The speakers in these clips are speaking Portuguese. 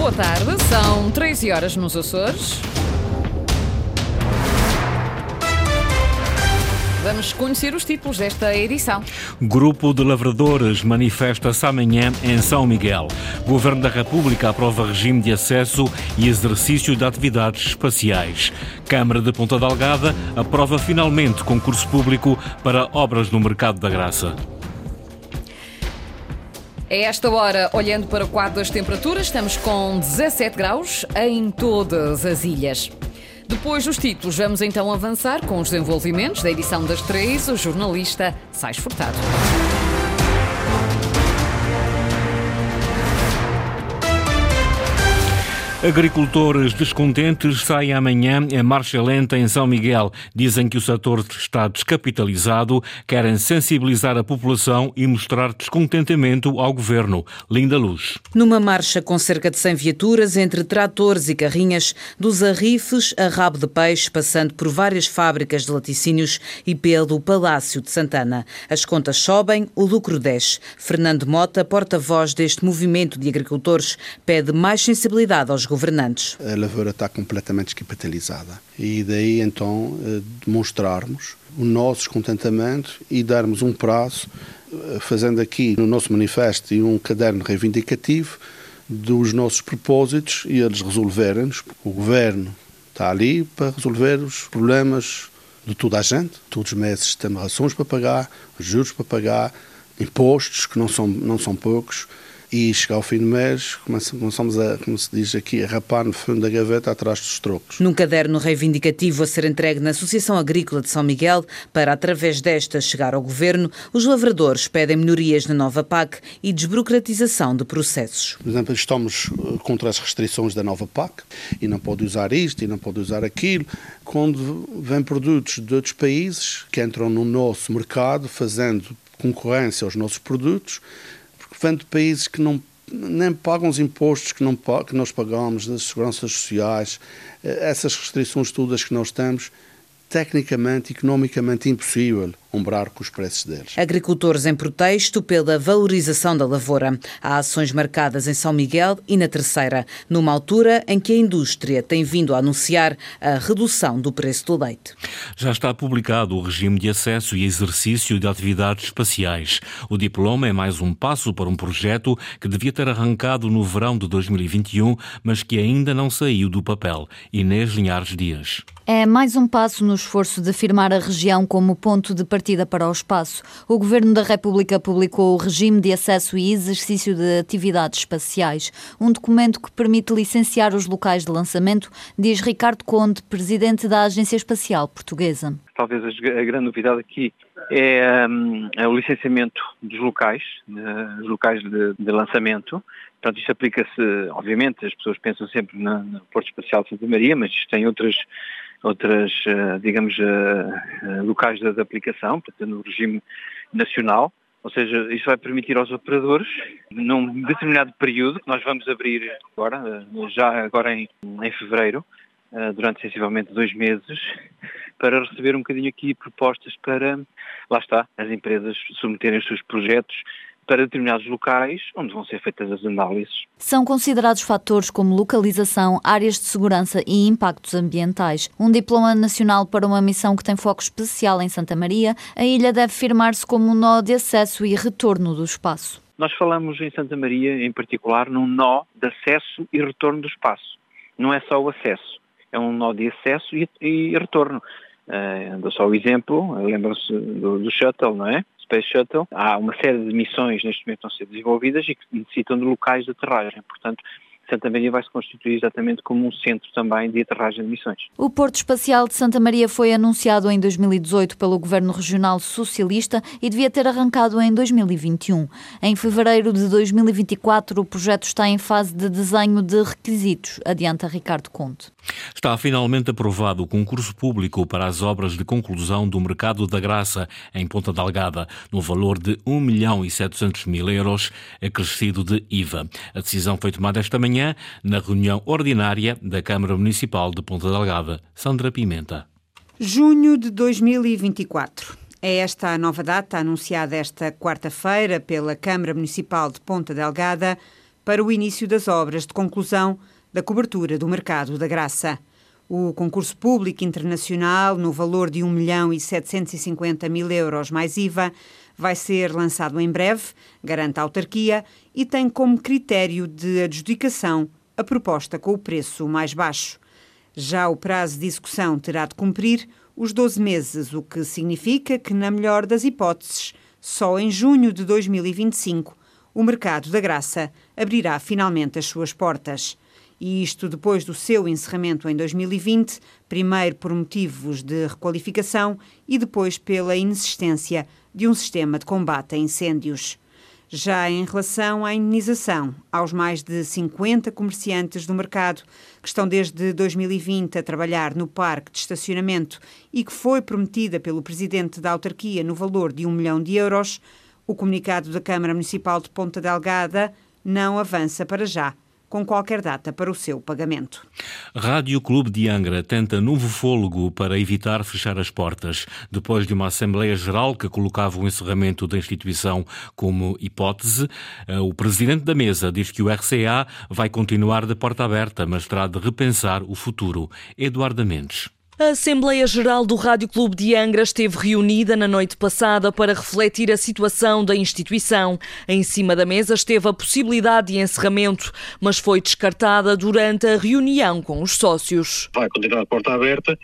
Boa tarde, são 13 horas nos Açores. Vamos conhecer os títulos desta edição. Grupo de Lavradores manifesta-se amanhã em São Miguel. Governo da República aprova regime de acesso e exercício de atividades espaciais. Câmara de Ponta Delgada aprova finalmente concurso público para obras no Mercado da Graça. A esta hora, olhando para o quadro das temperaturas, estamos com 17 graus em todas as ilhas. Depois dos títulos, vamos então avançar com os desenvolvimentos da edição das três, o jornalista Sais Furtado. Agricultores descontentes saem amanhã em marcha lenta em São Miguel. Dizem que o setor está descapitalizado, querem sensibilizar a população e mostrar descontentamento ao governo. Linda Luz. Numa marcha com cerca de 100 viaturas, entre tratores e carrinhas, dos Arrifes a Rabo de Peixe, passando por várias fábricas de laticínios e pelo Palácio de Santana. As contas sobem, o lucro desce. Fernando Mota, porta-voz deste movimento de agricultores, pede mais sensibilidade aos governantes. A lavoura está completamente descapitalizada e daí então eh, demonstrarmos o nosso descontentamento e darmos um prazo, eh, fazendo aqui no nosso manifesto e um caderno reivindicativo dos nossos propósitos e eles resolverem-nos. O governo está ali para resolver os problemas de toda a gente. Todos os meses temos rações para pagar, juros para pagar, impostos que não são, não são poucos e chegar ao fim do mês começamos a, como se diz aqui, a rapar no fundo da gaveta atrás dos trocos. Num caderno reivindicativo a ser entregue na Associação Agrícola de São Miguel, para através desta chegar ao Governo, os lavradores pedem melhorias na nova PAC e desburocratização de processos. Por exemplo, estamos eh, contra as restrições da nova PAC e não pode usar isto e não pode usar aquilo. Quando vêm produtos de outros países que entram no nosso mercado fazendo concorrência aos nossos produtos, de países que não nem pagam os impostos que, não, que nós pagamos, das seguranças sociais, eh, essas restrições todas que nós temos, tecnicamente, economicamente impossível umbrar com os preços deles. Agricultores em protesto pela valorização da lavoura. Há ações marcadas em São Miguel e na Terceira, numa altura em que a indústria tem vindo a anunciar a redução do preço do leite. Já está publicado o regime de acesso e exercício de atividades espaciais. O diploma é mais um passo para um projeto que devia ter arrancado no verão de 2021, mas que ainda não saiu do papel. Inês Linhares Dias. É mais um passo no esforço de firmar a região como ponto de partida para o espaço. O Governo da República publicou o Regime de Acesso e Exercício de Atividades Espaciais, um documento que permite licenciar os locais de lançamento, diz Ricardo Conde, presidente da Agência Espacial Portuguesa. Talvez a grande novidade aqui é, um, é o licenciamento dos locais, dos locais de, de lançamento. Portanto, isto aplica-se, obviamente, as pessoas pensam sempre no Porto Espacial de Santa Maria, mas isto tem outras outras, eh, digamos, eh, eh, locais de aplicação, portanto, no regime nacional. Ou seja, isso vai permitir aos operadores, num determinado período, que nós vamos abrir agora, já agora em, em fevereiro, durante sensivelmente dois meses, para receber um bocadinho aqui propostas para, lá está, as empresas submeterem os seus projetos para determinados locais onde vão ser feitas as análises. São considerados fatores como localização, áreas de segurança e impactos ambientais. Um diploma nacional para uma missão que tem foco especial em Santa Maria, a ilha deve firmar-se como um nó de acesso e retorno do espaço. Nós falamos em Santa Maria, em particular, num nó de acesso e retorno do espaço. Não é só o acesso, é um nó de acesso e, e retorno. Uh, dou só o exemplo, lembram-se do, do shuttle, não é? Space Shuttle, há uma série de missões neste momento que estão a ser desenvolvidas e que necessitam de locais de aterragem. Portanto, Santa Maria vai se constituir exatamente como um centro também de aterragem de missões. O Porto Espacial de Santa Maria foi anunciado em 2018 pelo Governo Regional Socialista e devia ter arrancado em 2021. Em fevereiro de 2024, o projeto está em fase de desenho de requisitos, adianta Ricardo Conte. Está finalmente aprovado o concurso público para as obras de conclusão do Mercado da Graça em Ponta Delgada, no valor de 1 milhão e 700 mil euros, acrescido de IVA. A decisão foi tomada esta manhã manhã, na reunião ordinária da Câmara Municipal de Ponta Delgada. Sandra Pimenta. Junho de 2024. É esta a nova data anunciada esta quarta-feira pela Câmara Municipal de Ponta Delgada para o início das obras de conclusão da cobertura do mercado da graça. O concurso público internacional, no valor de 1 milhão e 750 mil euros mais IVA, vai ser lançado em breve, garante a autarquia, e tem como critério de adjudicação a proposta com o preço mais baixo. Já o prazo de execução terá de cumprir os 12 meses, o que significa que, na melhor das hipóteses, só em junho de 2025 o mercado da graça abrirá finalmente as suas portas e isto depois do seu encerramento em 2020, primeiro por motivos de requalificação e depois pela inexistência de um sistema de combate a incêndios. Já em relação à indenização aos mais de 50 comerciantes do mercado que estão desde 2020 a trabalhar no parque de estacionamento e que foi prometida pelo presidente da autarquia no valor de um milhão de euros, o comunicado da Câmara Municipal de Ponta Delgada não avança para já com qualquer data para o seu pagamento. Rádio Clube de Angra tenta novo fôlego para evitar fechar as portas. Depois de uma Assembleia Geral que colocava o encerramento da instituição como hipótese, eh, o presidente da mesa diz que o RCA vai continuar de porta aberta, mas terá de repensar o futuro. Eduardo Mendes. A Assembleia Geral do Rádio Clube de Angra esteve reunida na noite passada para refletir a situação da instituição. Em cima da mesa esteve a possibilidade de encerramento, mas foi descartada durante a reunião com os sócios. Vai continuar a porta aberta,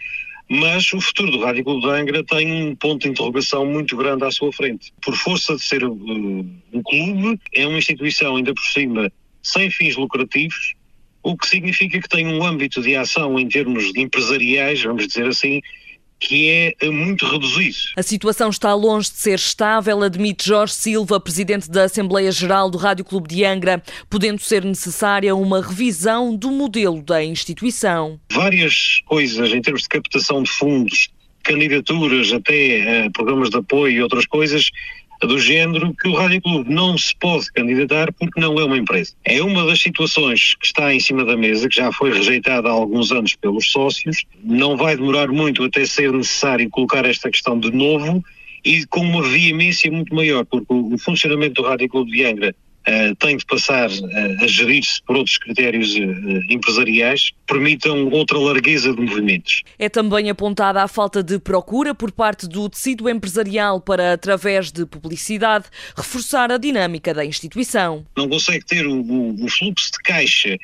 mas o futuro do Rádio Clube de Angra tem um ponto de interrogação muito grande à sua frente. Por força de ser uh, um clube, é uma instituição ainda por cima sem fins lucrativos, o que significa que tem um âmbito de ação em termos empresariais, vamos dizer assim, que é muito reduzido. A situação está longe de ser estável, admite Jorge Silva, presidente da Assembleia Geral do Rádio Clube de Angra, podendo ser necessária uma revisão do modelo da instituição. Várias coisas em termos de captação de fundos, candidaturas, até uh, programas de apoio e outras coisas, do género que o Rádio Clube não se pode candidatar porque não é uma empresa. É uma das situações que está em cima da mesa, que já foi rejeitada há alguns anos pelos sócios. Não vai demorar muito até ser necessário colocar esta questão de novo e com uma veemência muito maior, porque o funcionamento do Rádio Clube de Angra uh, tem de passar uh, a gerir-se por outros critérios uh, empresariais que permitam outra largueza de movimentos. É também apontada a falta de procura por parte do tecido empresarial para, através de publicidade, reforçar a dinâmica da instituição. Não consegue ter o, o fluxo de caixa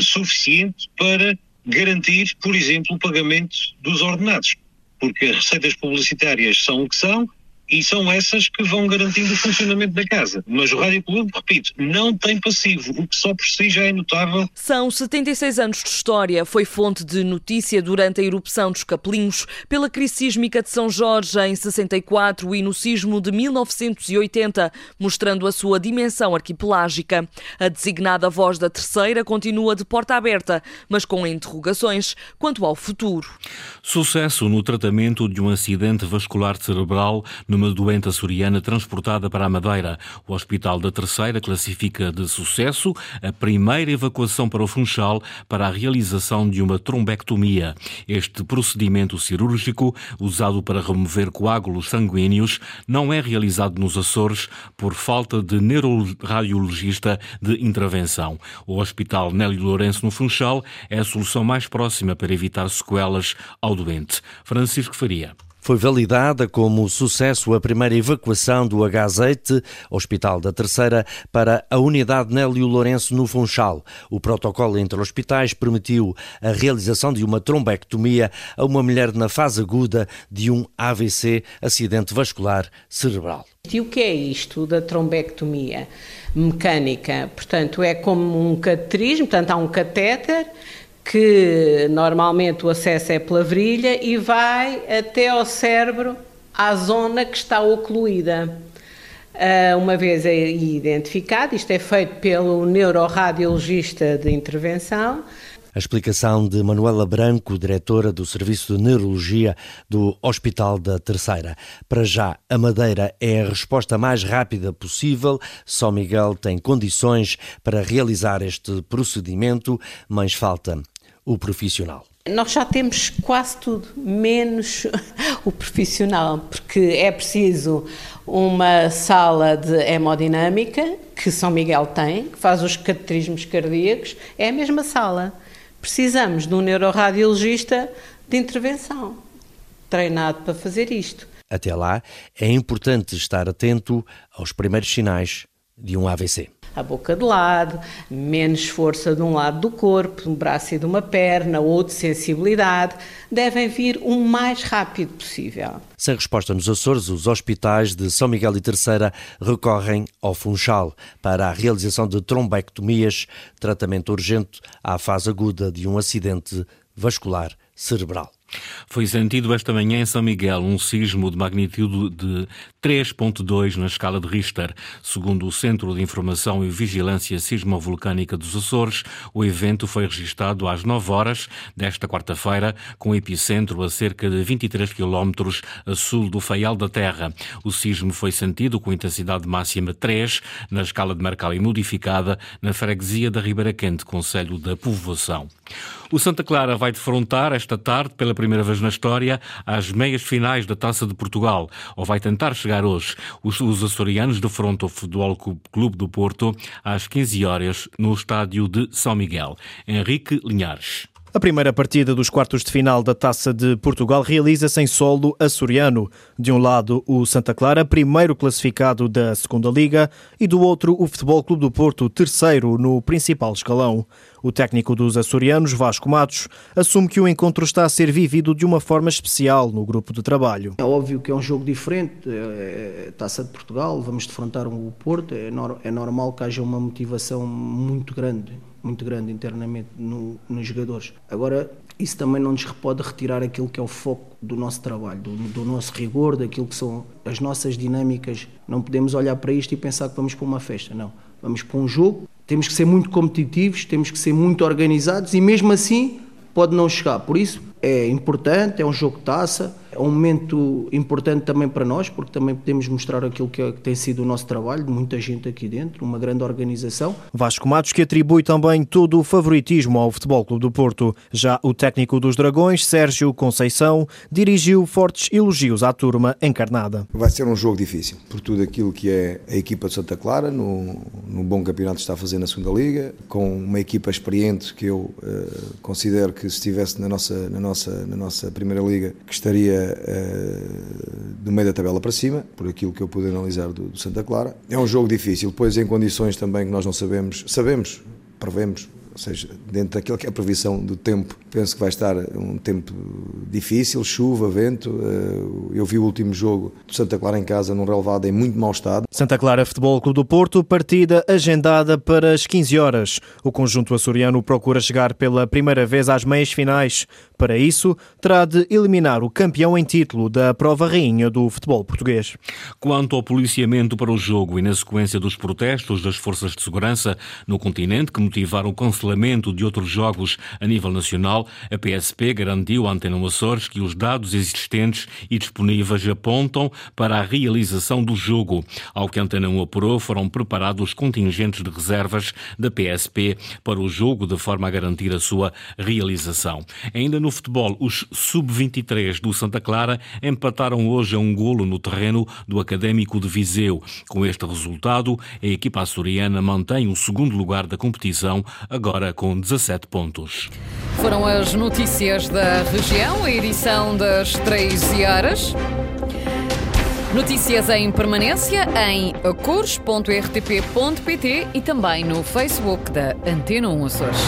suficiente para garantir, por exemplo, o pagamento dos ordenados porque as receitas publicitárias são o que são e são essas que vão garantindo o funcionamento da casa. Mas o Rádio Clube, repito, não tem passivo, o que só por si já é notável. São 76 anos de história. Foi fonte de notícia durante a erupção dos Capelinhos, pela crise sísmica de São Jorge em 64 e no sismo de 1980, mostrando a sua dimensão arquipelágica. A designada voz da terceira continua de porta aberta, mas com interrogações quanto ao futuro. Sucesso no tratamento de um acidente vascular cerebral no numa doente açoriana transportada para a Madeira. O Hospital da Terceira classifica de sucesso a primeira evacuação para o Funchal para a realização de uma trombectomia. Este procedimento cirúrgico, usado para remover coágulos sanguíneos, não é realizado nos Açores por falta de neuroradiologista de intervenção. O Hospital Nélio Lourenço no Funchal é a solução mais próxima para evitar sequelas ao doente. Francisco Faria. Foi validada como sucesso a primeira evacuação do H8, Hospital da Terceira, para a unidade Nélio Lourenço no Funchal. O protocolo entre hospitais permitiu a realização de uma trombectomia a uma mulher na fase aguda de um AVC, acidente vascular cerebral. E o que é isto da trombectomia mecânica? Portanto, é como um cateterismo, portanto, há um catéter que normalmente o acesso é pela virilha e vai até ao cérebro, à zona que está ocluída. Ah, uma vez identificado, isto é feito pelo neuroradiologista de intervenção, a explicação de Manuela Branco, diretora do Serviço de Neurologia do Hospital da Terceira. Para já, a Madeira é a resposta mais rápida possível. Só Miguel tem condições para realizar este procedimento, mas falta o profissional. Nós já temos quase tudo, menos o profissional, porque é preciso uma sala de hemodinâmica, que São Miguel tem, que faz os cateterismos cardíacos, é a mesma sala. Precisamos de um neuroradiologista de intervenção, treinado para fazer isto. Até lá, é importante estar atento aos primeiros sinais de um AVC a boca de lado, menos força de um lado do corpo, de um braço e de uma perna, ou de sensibilidade, devem vir o mais rápido possível. Sem resposta nos Açores, os hospitais de São Miguel e Terceira recorrem ao Funchal para a realização de trombectomias, tratamento urgente à fase aguda de um acidente vascular cerebral. Foi sentido esta manhã em São Miguel um sismo de magnitude de 3.2 na escala de Richter. Segundo o Centro de Informação e Vigilância Sismovolcânica dos Açores, o evento foi registado às 9 horas desta quarta-feira, com epicentro a cerca de 23 quilómetros a sul do Faial da Terra. O sismo foi sentido com intensidade máxima 3 na escala de Mercalli modificada na freguesia da Ribeira Quente, Conselho da Povoação. O Santa Clara vai defrontar esta tarde, pela primeira vez na história, às meias finais da Taça de Portugal, ou vai tentar chegar hoje. Os, os açorianos defrontam o Futebol Clube do Porto às 15 horas no estádio de São Miguel. Henrique Linhares. A primeira partida dos quartos de final da Taça de Portugal realiza-se em solo açoriano. De um lado, o Santa Clara, primeiro classificado da Segunda Liga, e do outro, o Futebol Clube do Porto, terceiro no principal escalão. O técnico dos açorianos, Vasco Matos, assume que o encontro está a ser vivido de uma forma especial no grupo de trabalho. É óbvio que é um jogo diferente, é, é Taça de Portugal, vamos defrontar o Porto, é, é normal que haja uma motivação muito grande muito grande internamente no, nos jogadores. Agora, isso também não nos pode retirar aquilo que é o foco do nosso trabalho, do, do, nosso rigor, daquilo que são as nossas dinâmicas. Não podemos olhar para isto e pensar que vamos para uma festa, não. Vamos para um jogo, temos que ser muito competitivos, temos que ser muito organizados e mesmo assim pode não chegar. Por isso é importante, é um jogo de taça, é um momento importante também para nós, porque também podemos mostrar aquilo que, é, que tem sido o nosso trabalho, de muita gente aqui dentro, uma grande organização. Vasco Matos que atribui também todo o favoritismo ao Futebol Clube do Porto. Já o técnico dos Dragões, Sérgio Conceição, dirigiu fortes elogios à turma encarnada. Vai ser um jogo difícil, por tudo aquilo que é a equipa de Santa Clara, no, no bom campeonato que está a fazer na segunda Liga, com uma equipa experiente que eu uh, considero que se estivesse na nossa, na, nossa, na nossa Primeira Liga, que estaria uh, meio da tabela para cima, por aquilo que eu pude analisar do, do Santa Clara. É um jogo difícil, depois em condições também que nós não sabemos, sabemos, prevemos, ou seja, dentro daquilo que é a previsão do tempo, penso que vai estar um tempo difícil, chuva, vento. Eh, eu vi o último jogo do Santa Clara em casa num relevado em muito mau estado. Santa Clara Futebol Clube do Porto, partida agendada para as 15 horas. O conjunto açoriano procura chegar pela primeira vez às meias finais. Para isso, terá de eliminar o campeão em título da prova rainha do futebol português. Quanto ao policiamento para o jogo e na sequência dos protestos das forças de segurança no continente que motivaram o cancelamento de outros jogos a nível nacional, a PSP garantiu à Antena Açores que os dados existentes e disponíveis apontam para a realização do jogo. Ao que a Antena 1 apurou, foram preparados contingentes de reservas da PSP para o jogo de forma a garantir a sua realização. Ainda no futebol, os sub-23 do Santa Clara empataram hoje a um golo no terreno do Académico de Viseu. Com este resultado, a equipa açoriana mantém o segundo lugar da competição, agora com 17 pontos. Foram as notícias da região, a edição das 13 horas. Notícias em permanência em cores.rtp.pt e também no Facebook da Antena 1 Açores.